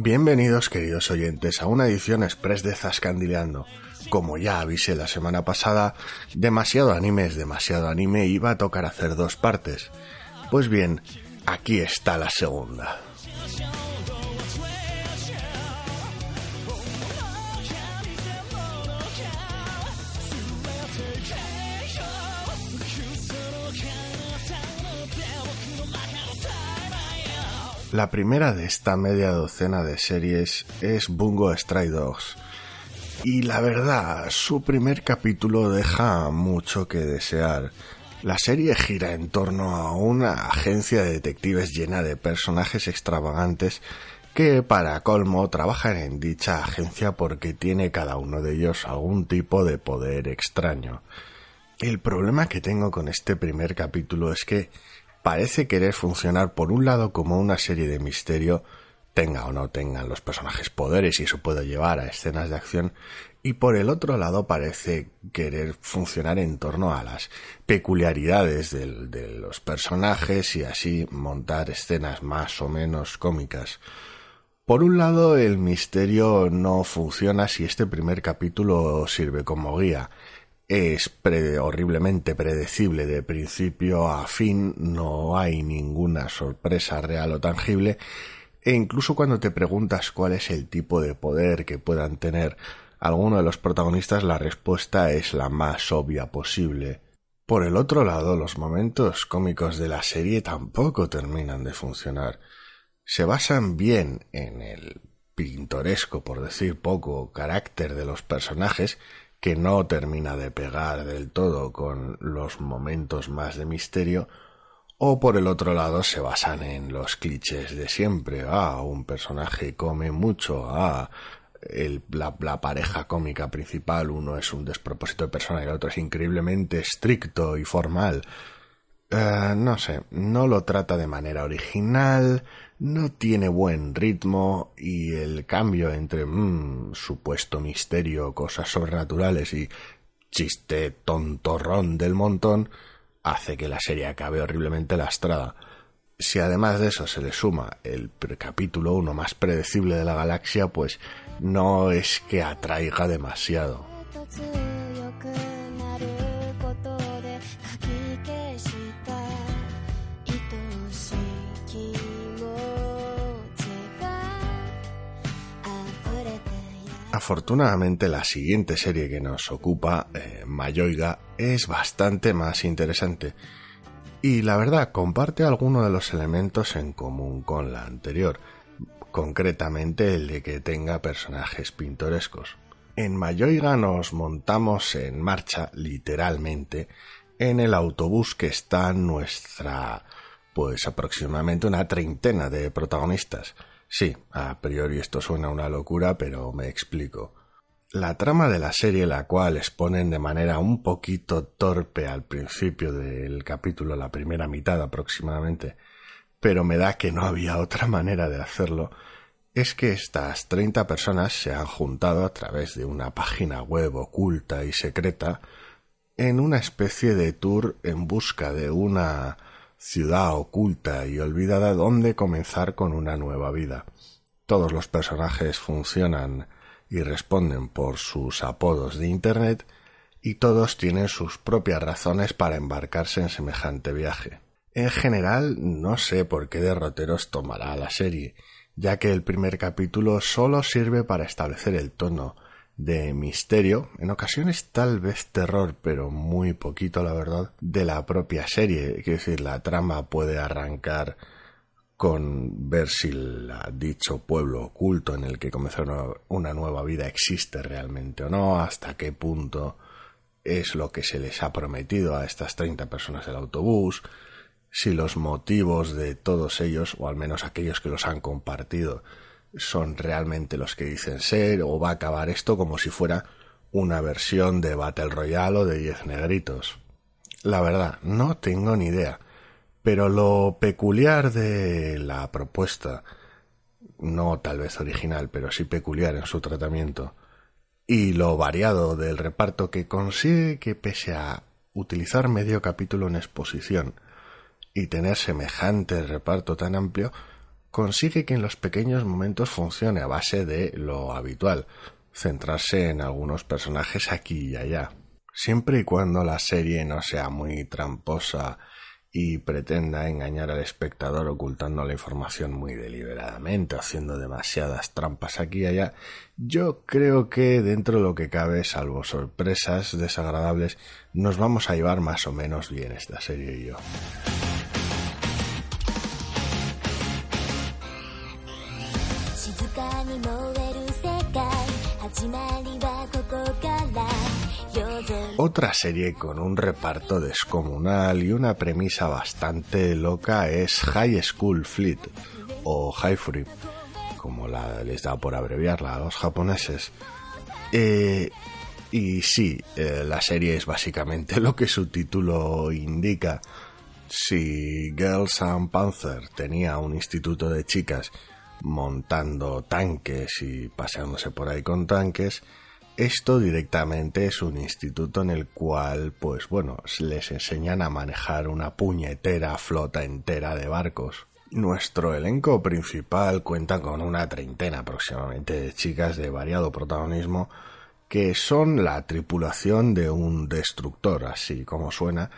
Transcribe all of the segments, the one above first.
Bienvenidos queridos oyentes a una edición express de Zascandileando. Como ya avisé la semana pasada, demasiado anime es demasiado anime y iba a tocar hacer dos partes. Pues bien, aquí está la segunda. La primera de esta media docena de series es Bungo Stray Dogs. Y la verdad, su primer capítulo deja mucho que desear. La serie gira en torno a una agencia de detectives llena de personajes extravagantes que para colmo trabajan en dicha agencia porque tiene cada uno de ellos algún tipo de poder extraño. El problema que tengo con este primer capítulo es que parece querer funcionar por un lado como una serie de misterio, tenga o no tengan los personajes poderes y eso puede llevar a escenas de acción, y por el otro lado parece querer funcionar en torno a las peculiaridades de los personajes y así montar escenas más o menos cómicas. Por un lado, el misterio no funciona si este primer capítulo sirve como guía, es horriblemente predecible de principio a fin, no hay ninguna sorpresa real o tangible, e incluso cuando te preguntas cuál es el tipo de poder que puedan tener alguno de los protagonistas, la respuesta es la más obvia posible. Por el otro lado, los momentos cómicos de la serie tampoco terminan de funcionar. Se basan bien en el pintoresco, por decir poco, carácter de los personajes, que no termina de pegar del todo con los momentos más de misterio, o por el otro lado se basan en los clichés de siempre. Ah, un personaje come mucho. Ah, el, la, pareja cómica principal, uno es un despropósito de persona y el otro es increíblemente estricto y formal. Eh, no sé, no lo trata de manera original, no tiene buen ritmo y el cambio entre mmm, supuesto misterio, cosas sobrenaturales y chiste tontorrón del montón hace que la serie acabe horriblemente lastrada. Si además de eso se le suma el capítulo 1 más predecible de la galaxia, pues no es que atraiga demasiado. Afortunadamente la siguiente serie que nos ocupa, eh, Mayoiga, es bastante más interesante y la verdad comparte algunos de los elementos en común con la anterior, concretamente el de que tenga personajes pintorescos. En Mayoiga nos montamos en marcha, literalmente, en el autobús que está nuestra, pues aproximadamente una treintena de protagonistas, Sí, a priori esto suena una locura, pero me explico. La trama de la serie, la cual exponen de manera un poquito torpe al principio del capítulo, la primera mitad aproximadamente, pero me da que no había otra manera de hacerlo, es que estas treinta personas se han juntado a través de una página web oculta y secreta en una especie de tour en busca de una ciudad oculta y olvidada donde comenzar con una nueva vida. Todos los personajes funcionan y responden por sus apodos de Internet y todos tienen sus propias razones para embarcarse en semejante viaje. En general, no sé por qué derroteros tomará la serie, ya que el primer capítulo solo sirve para establecer el tono, de misterio, en ocasiones tal vez terror, pero muy poquito la verdad, de la propia serie. Quiero decir, la trama puede arrancar con ver si dicho pueblo oculto en el que comenzó una nueva vida existe realmente o no, hasta qué punto es lo que se les ha prometido a estas 30 personas del autobús, si los motivos de todos ellos, o al menos aquellos que los han compartido, son realmente los que dicen ser o va a acabar esto como si fuera una versión de Battle Royale o de Diez Negritos. La verdad, no tengo ni idea. Pero lo peculiar de la propuesta, no tal vez original, pero sí peculiar en su tratamiento, y lo variado del reparto que consigue que pese a utilizar medio capítulo en exposición y tener semejante reparto tan amplio, consigue que en los pequeños momentos funcione a base de lo habitual, centrarse en algunos personajes aquí y allá. Siempre y cuando la serie no sea muy tramposa y pretenda engañar al espectador ocultando la información muy deliberadamente, haciendo demasiadas trampas aquí y allá, yo creo que dentro de lo que cabe, salvo sorpresas desagradables, nos vamos a llevar más o menos bien esta serie y yo. Otra serie con un reparto descomunal y una premisa bastante loca es High School Fleet o High Free, como la, les da por abreviarla a los japoneses. Eh, y sí, eh, la serie es básicamente lo que su título indica. Si Girls and Panther tenía un instituto de chicas montando tanques y paseándose por ahí con tanques, esto directamente es un instituto en el cual, pues bueno, les enseñan a manejar una puñetera flota entera de barcos. Nuestro elenco principal cuenta con una treintena aproximadamente de chicas de variado protagonismo que son la tripulación de un destructor, así como suena,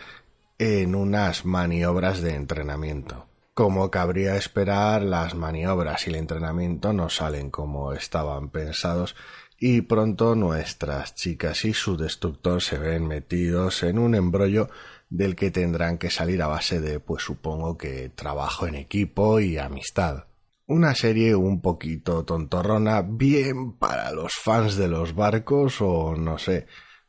en unas maniobras de entrenamiento. Como cabría esperar, las maniobras y el entrenamiento no salen como estaban pensados y pronto nuestras chicas y su destructor se ven metidos en un embrollo del que tendrán que salir a base de, pues supongo que trabajo en equipo y amistad. Una serie un poquito tontorrona, bien para los fans de los barcos o no sé,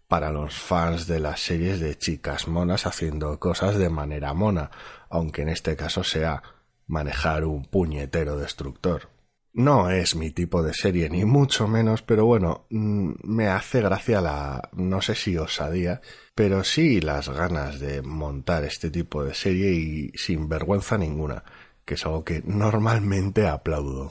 para los fans de las series de chicas monas haciendo cosas de manera mona, aunque en este caso sea manejar un puñetero destructor. No es mi tipo de serie, ni mucho menos, pero bueno, mm, me hace gracia la, no sé si osadía, pero sí las ganas de montar este tipo de serie y sin vergüenza ninguna, que es algo que normalmente aplaudo.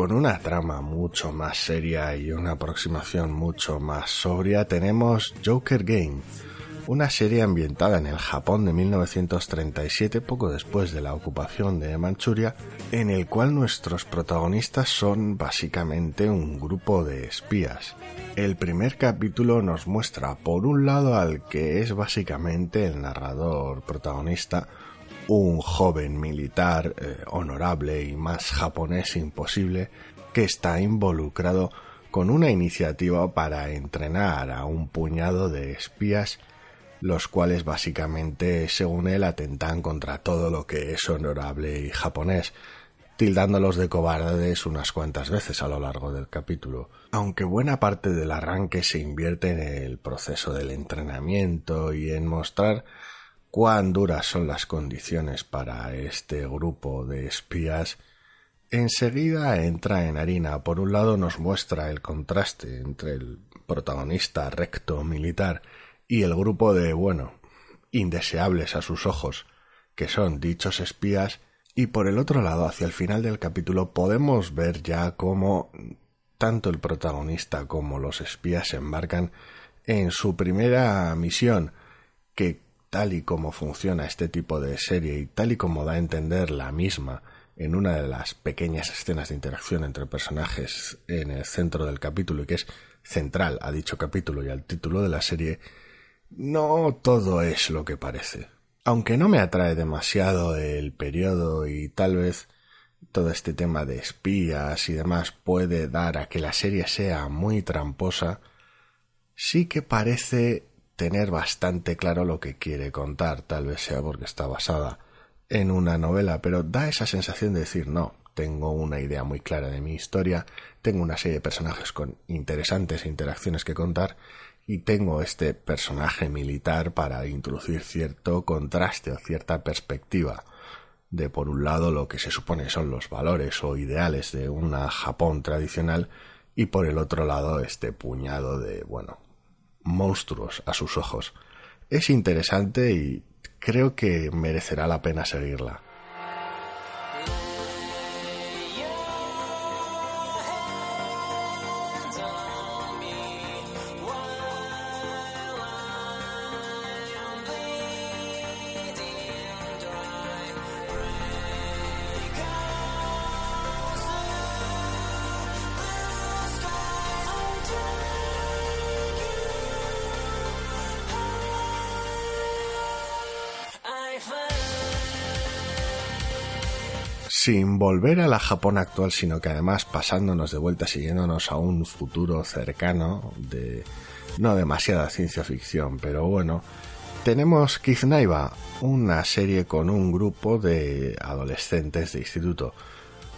Con una trama mucho más seria y una aproximación mucho más sobria, tenemos Joker Game, una serie ambientada en el Japón de 1937, poco después de la ocupación de Manchuria, en el cual nuestros protagonistas son básicamente un grupo de espías. El primer capítulo nos muestra, por un lado, al que es básicamente el narrador protagonista, un joven militar eh, honorable y más japonés imposible que está involucrado con una iniciativa para entrenar a un puñado de espías los cuales básicamente, según él, atentan contra todo lo que es honorable y japonés, tildándolos de cobardes unas cuantas veces a lo largo del capítulo. Aunque buena parte del arranque se invierte en el proceso del entrenamiento y en mostrar cuán duras son las condiciones para este grupo de espías, enseguida entra en harina. Por un lado nos muestra el contraste entre el protagonista recto militar y el grupo de, bueno, indeseables a sus ojos, que son dichos espías, y por el otro lado, hacia el final del capítulo, podemos ver ya cómo tanto el protagonista como los espías se embarcan en su primera misión, que tal y como funciona este tipo de serie y tal y como da a entender la misma en una de las pequeñas escenas de interacción entre personajes en el centro del capítulo y que es central a dicho capítulo y al título de la serie, no todo es lo que parece. Aunque no me atrae demasiado el periodo y tal vez todo este tema de espías y demás puede dar a que la serie sea muy tramposa, sí que parece tener bastante claro lo que quiere contar, tal vez sea porque está basada en una novela, pero da esa sensación de decir no, tengo una idea muy clara de mi historia, tengo una serie de personajes con interesantes interacciones que contar y tengo este personaje militar para introducir cierto contraste o cierta perspectiva de por un lado lo que se supone son los valores o ideales de una Japón tradicional y por el otro lado este puñado de bueno monstruos a sus ojos. Es interesante y creo que merecerá la pena seguirla. Sin volver a la Japón actual, sino que además pasándonos de vuelta, siguiéndonos a un futuro cercano de no demasiada ciencia ficción, pero bueno, tenemos Kiznaiba, una serie con un grupo de adolescentes de instituto,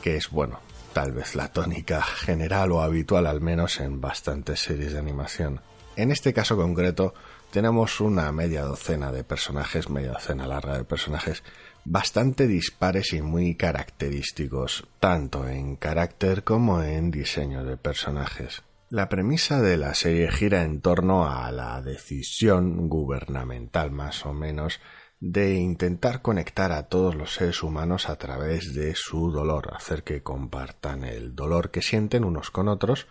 que es, bueno, tal vez la tónica general o habitual al menos en bastantes series de animación. En este caso concreto tenemos una media docena de personajes, media docena larga de personajes, bastante dispares y muy característicos, tanto en carácter como en diseño de personajes. La premisa de la serie gira en torno a la decisión gubernamental más o menos de intentar conectar a todos los seres humanos a través de su dolor, hacer que compartan el dolor que sienten unos con otros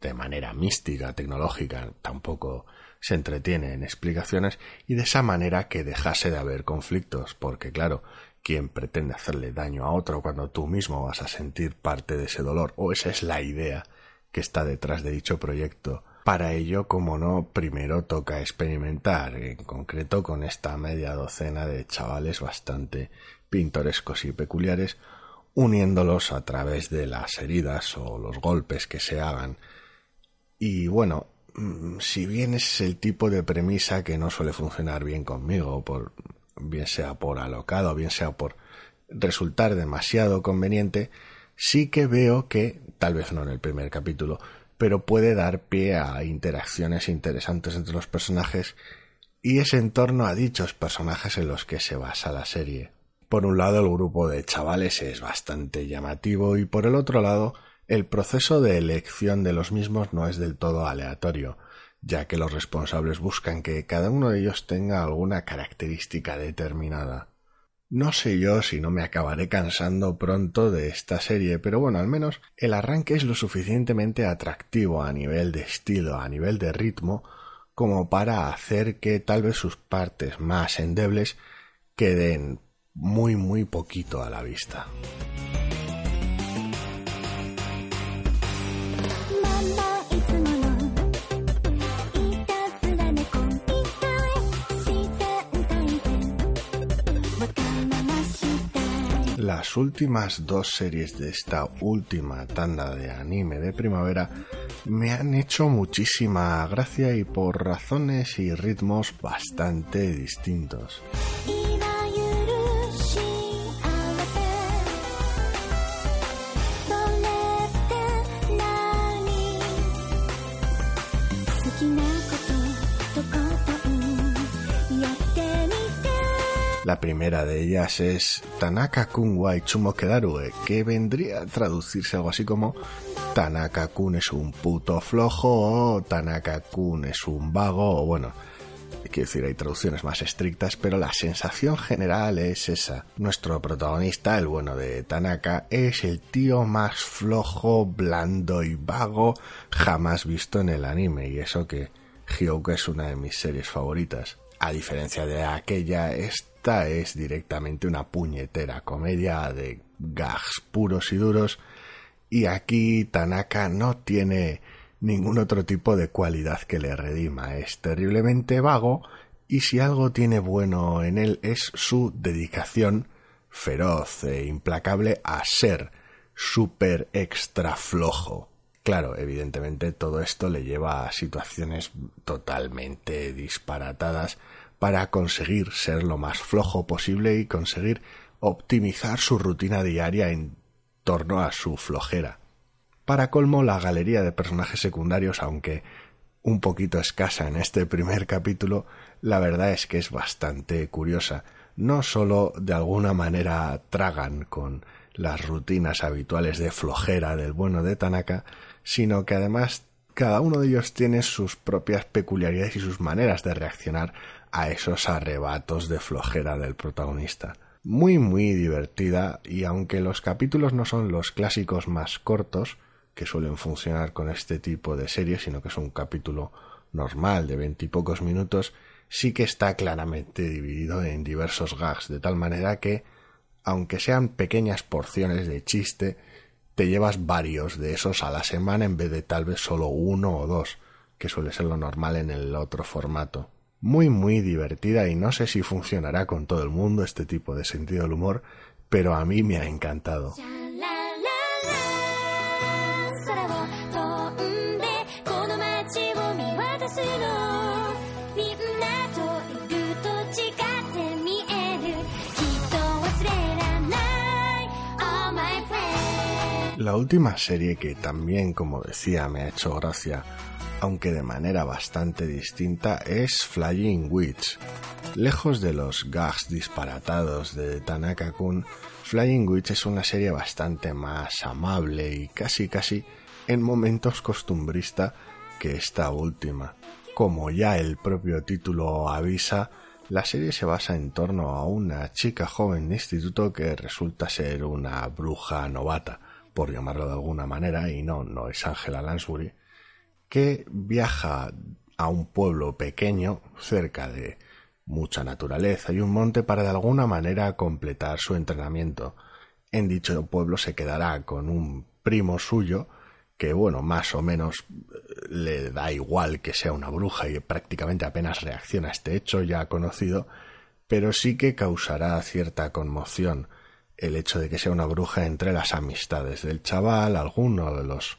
de manera mística, tecnológica, tampoco se entretiene en explicaciones y de esa manera que dejase de haber conflictos, porque claro, ¿quién pretende hacerle daño a otro cuando tú mismo vas a sentir parte de ese dolor? O esa es la idea que está detrás de dicho proyecto. Para ello, como no, primero toca experimentar, en concreto con esta media docena de chavales bastante pintorescos y peculiares, uniéndolos a través de las heridas o los golpes que se hagan. Y bueno, mm, si bien es el tipo de premisa que no suele funcionar bien conmigo, por, bien sea por alocado, bien sea por resultar demasiado conveniente, sí que veo que, tal vez no en el primer capítulo, pero puede dar pie a interacciones interesantes entre los personajes y es en torno a dichos personajes en los que se basa la serie. Por un lado el grupo de chavales es bastante llamativo y por el otro lado el proceso de elección de los mismos no es del todo aleatorio, ya que los responsables buscan que cada uno de ellos tenga alguna característica determinada. No sé yo si no me acabaré cansando pronto de esta serie, pero bueno, al menos el arranque es lo suficientemente atractivo a nivel de estilo, a nivel de ritmo, como para hacer que tal vez sus partes más endebles queden muy muy poquito a la vista. Las últimas dos series de esta última tanda de anime de primavera me han hecho muchísima gracia y por razones y ritmos bastante distintos. La primera de ellas es Tanaka-kun wa Kedarue, que vendría a traducirse algo así como Tanaka-kun es un puto flojo o Tanaka-kun es un vago o bueno, quiero decir, hay traducciones más estrictas, pero la sensación general es esa. Nuestro protagonista, el bueno de Tanaka, es el tío más flojo, blando y vago jamás visto en el anime, y eso que Hyouka es una de mis series favoritas. A diferencia de aquella, es esta es directamente una puñetera comedia de gags puros y duros y aquí Tanaka no tiene ningún otro tipo de cualidad que le redima. Es terriblemente vago y si algo tiene bueno en él es su dedicación feroz e implacable a ser súper extra flojo. Claro, evidentemente todo esto le lleva a situaciones totalmente disparatadas para conseguir ser lo más flojo posible y conseguir optimizar su rutina diaria en torno a su flojera. Para colmo, la galería de personajes secundarios, aunque un poquito escasa en este primer capítulo, la verdad es que es bastante curiosa. No solo de alguna manera tragan con las rutinas habituales de flojera del bueno de Tanaka, sino que además cada uno de ellos tiene sus propias peculiaridades y sus maneras de reaccionar a esos arrebatos de flojera del protagonista. Muy muy divertida y aunque los capítulos no son los clásicos más cortos que suelen funcionar con este tipo de series, sino que es un capítulo normal de veintipocos minutos, sí que está claramente dividido en diversos gags, de tal manera que, aunque sean pequeñas porciones de chiste, te llevas varios de esos a la semana en vez de tal vez solo uno o dos, que suele ser lo normal en el otro formato muy muy divertida y no sé si funcionará con todo el mundo este tipo de sentido del humor, pero a mí me ha encantado. La última serie que también, como decía, me ha hecho gracia, aunque de manera bastante distinta, es Flying Witch. Lejos de los gags disparatados de Tanaka-kun, Flying Witch es una serie bastante más amable y casi casi en momentos costumbrista que esta última. Como ya el propio título avisa, la serie se basa en torno a una chica joven de instituto que resulta ser una bruja novata por llamarlo de alguna manera, y no, no es Angela Lansbury, que viaja a un pueblo pequeño cerca de mucha naturaleza y un monte para de alguna manera completar su entrenamiento. En dicho pueblo se quedará con un primo suyo que, bueno, más o menos eh, le da igual que sea una bruja y prácticamente apenas reacciona a este hecho ya conocido, pero sí que causará cierta conmoción el hecho de que sea una bruja entre las amistades del chaval, alguno de los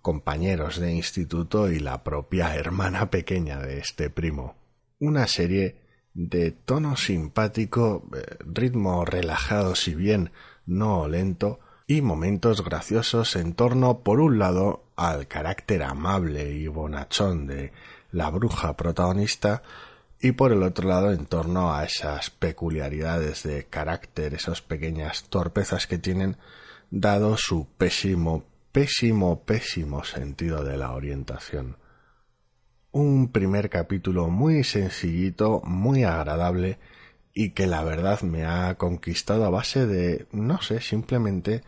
compañeros de instituto y la propia hermana pequeña de este primo. Una serie de tono simpático, eh, ritmo relajado si bien no lento, y momentos graciosos en torno, por un lado, al carácter amable y bonachón de la bruja protagonista, y por el otro lado en torno a esas peculiaridades de carácter, esas pequeñas torpezas que tienen dado su pésimo, pésimo, pésimo sentido de la orientación. Un primer capítulo muy sencillito, muy agradable y que la verdad me ha conquistado a base de, no sé, simplemente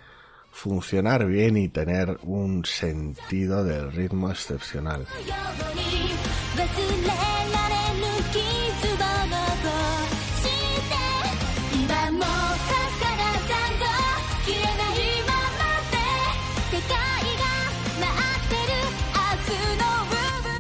funcionar bien y tener un sentido del ritmo excepcional.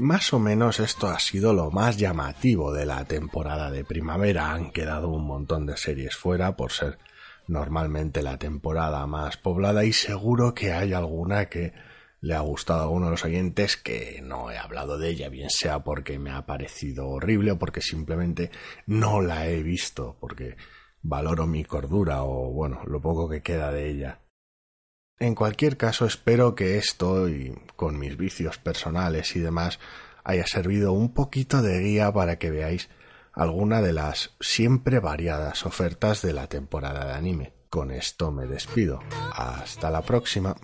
Más o menos esto ha sido lo más llamativo de la temporada de primavera. Han quedado un montón de series fuera por ser normalmente la temporada más poblada y seguro que hay alguna que le ha gustado a alguno de los oyentes que no he hablado de ella, bien sea porque me ha parecido horrible o porque simplemente no la he visto, porque valoro mi cordura o bueno, lo poco que queda de ella. En cualquier caso, espero que esto, y con mis vicios personales y demás, haya servido un poquito de guía para que veáis alguna de las siempre variadas ofertas de la temporada de anime. Con esto me despido. Hasta la próxima.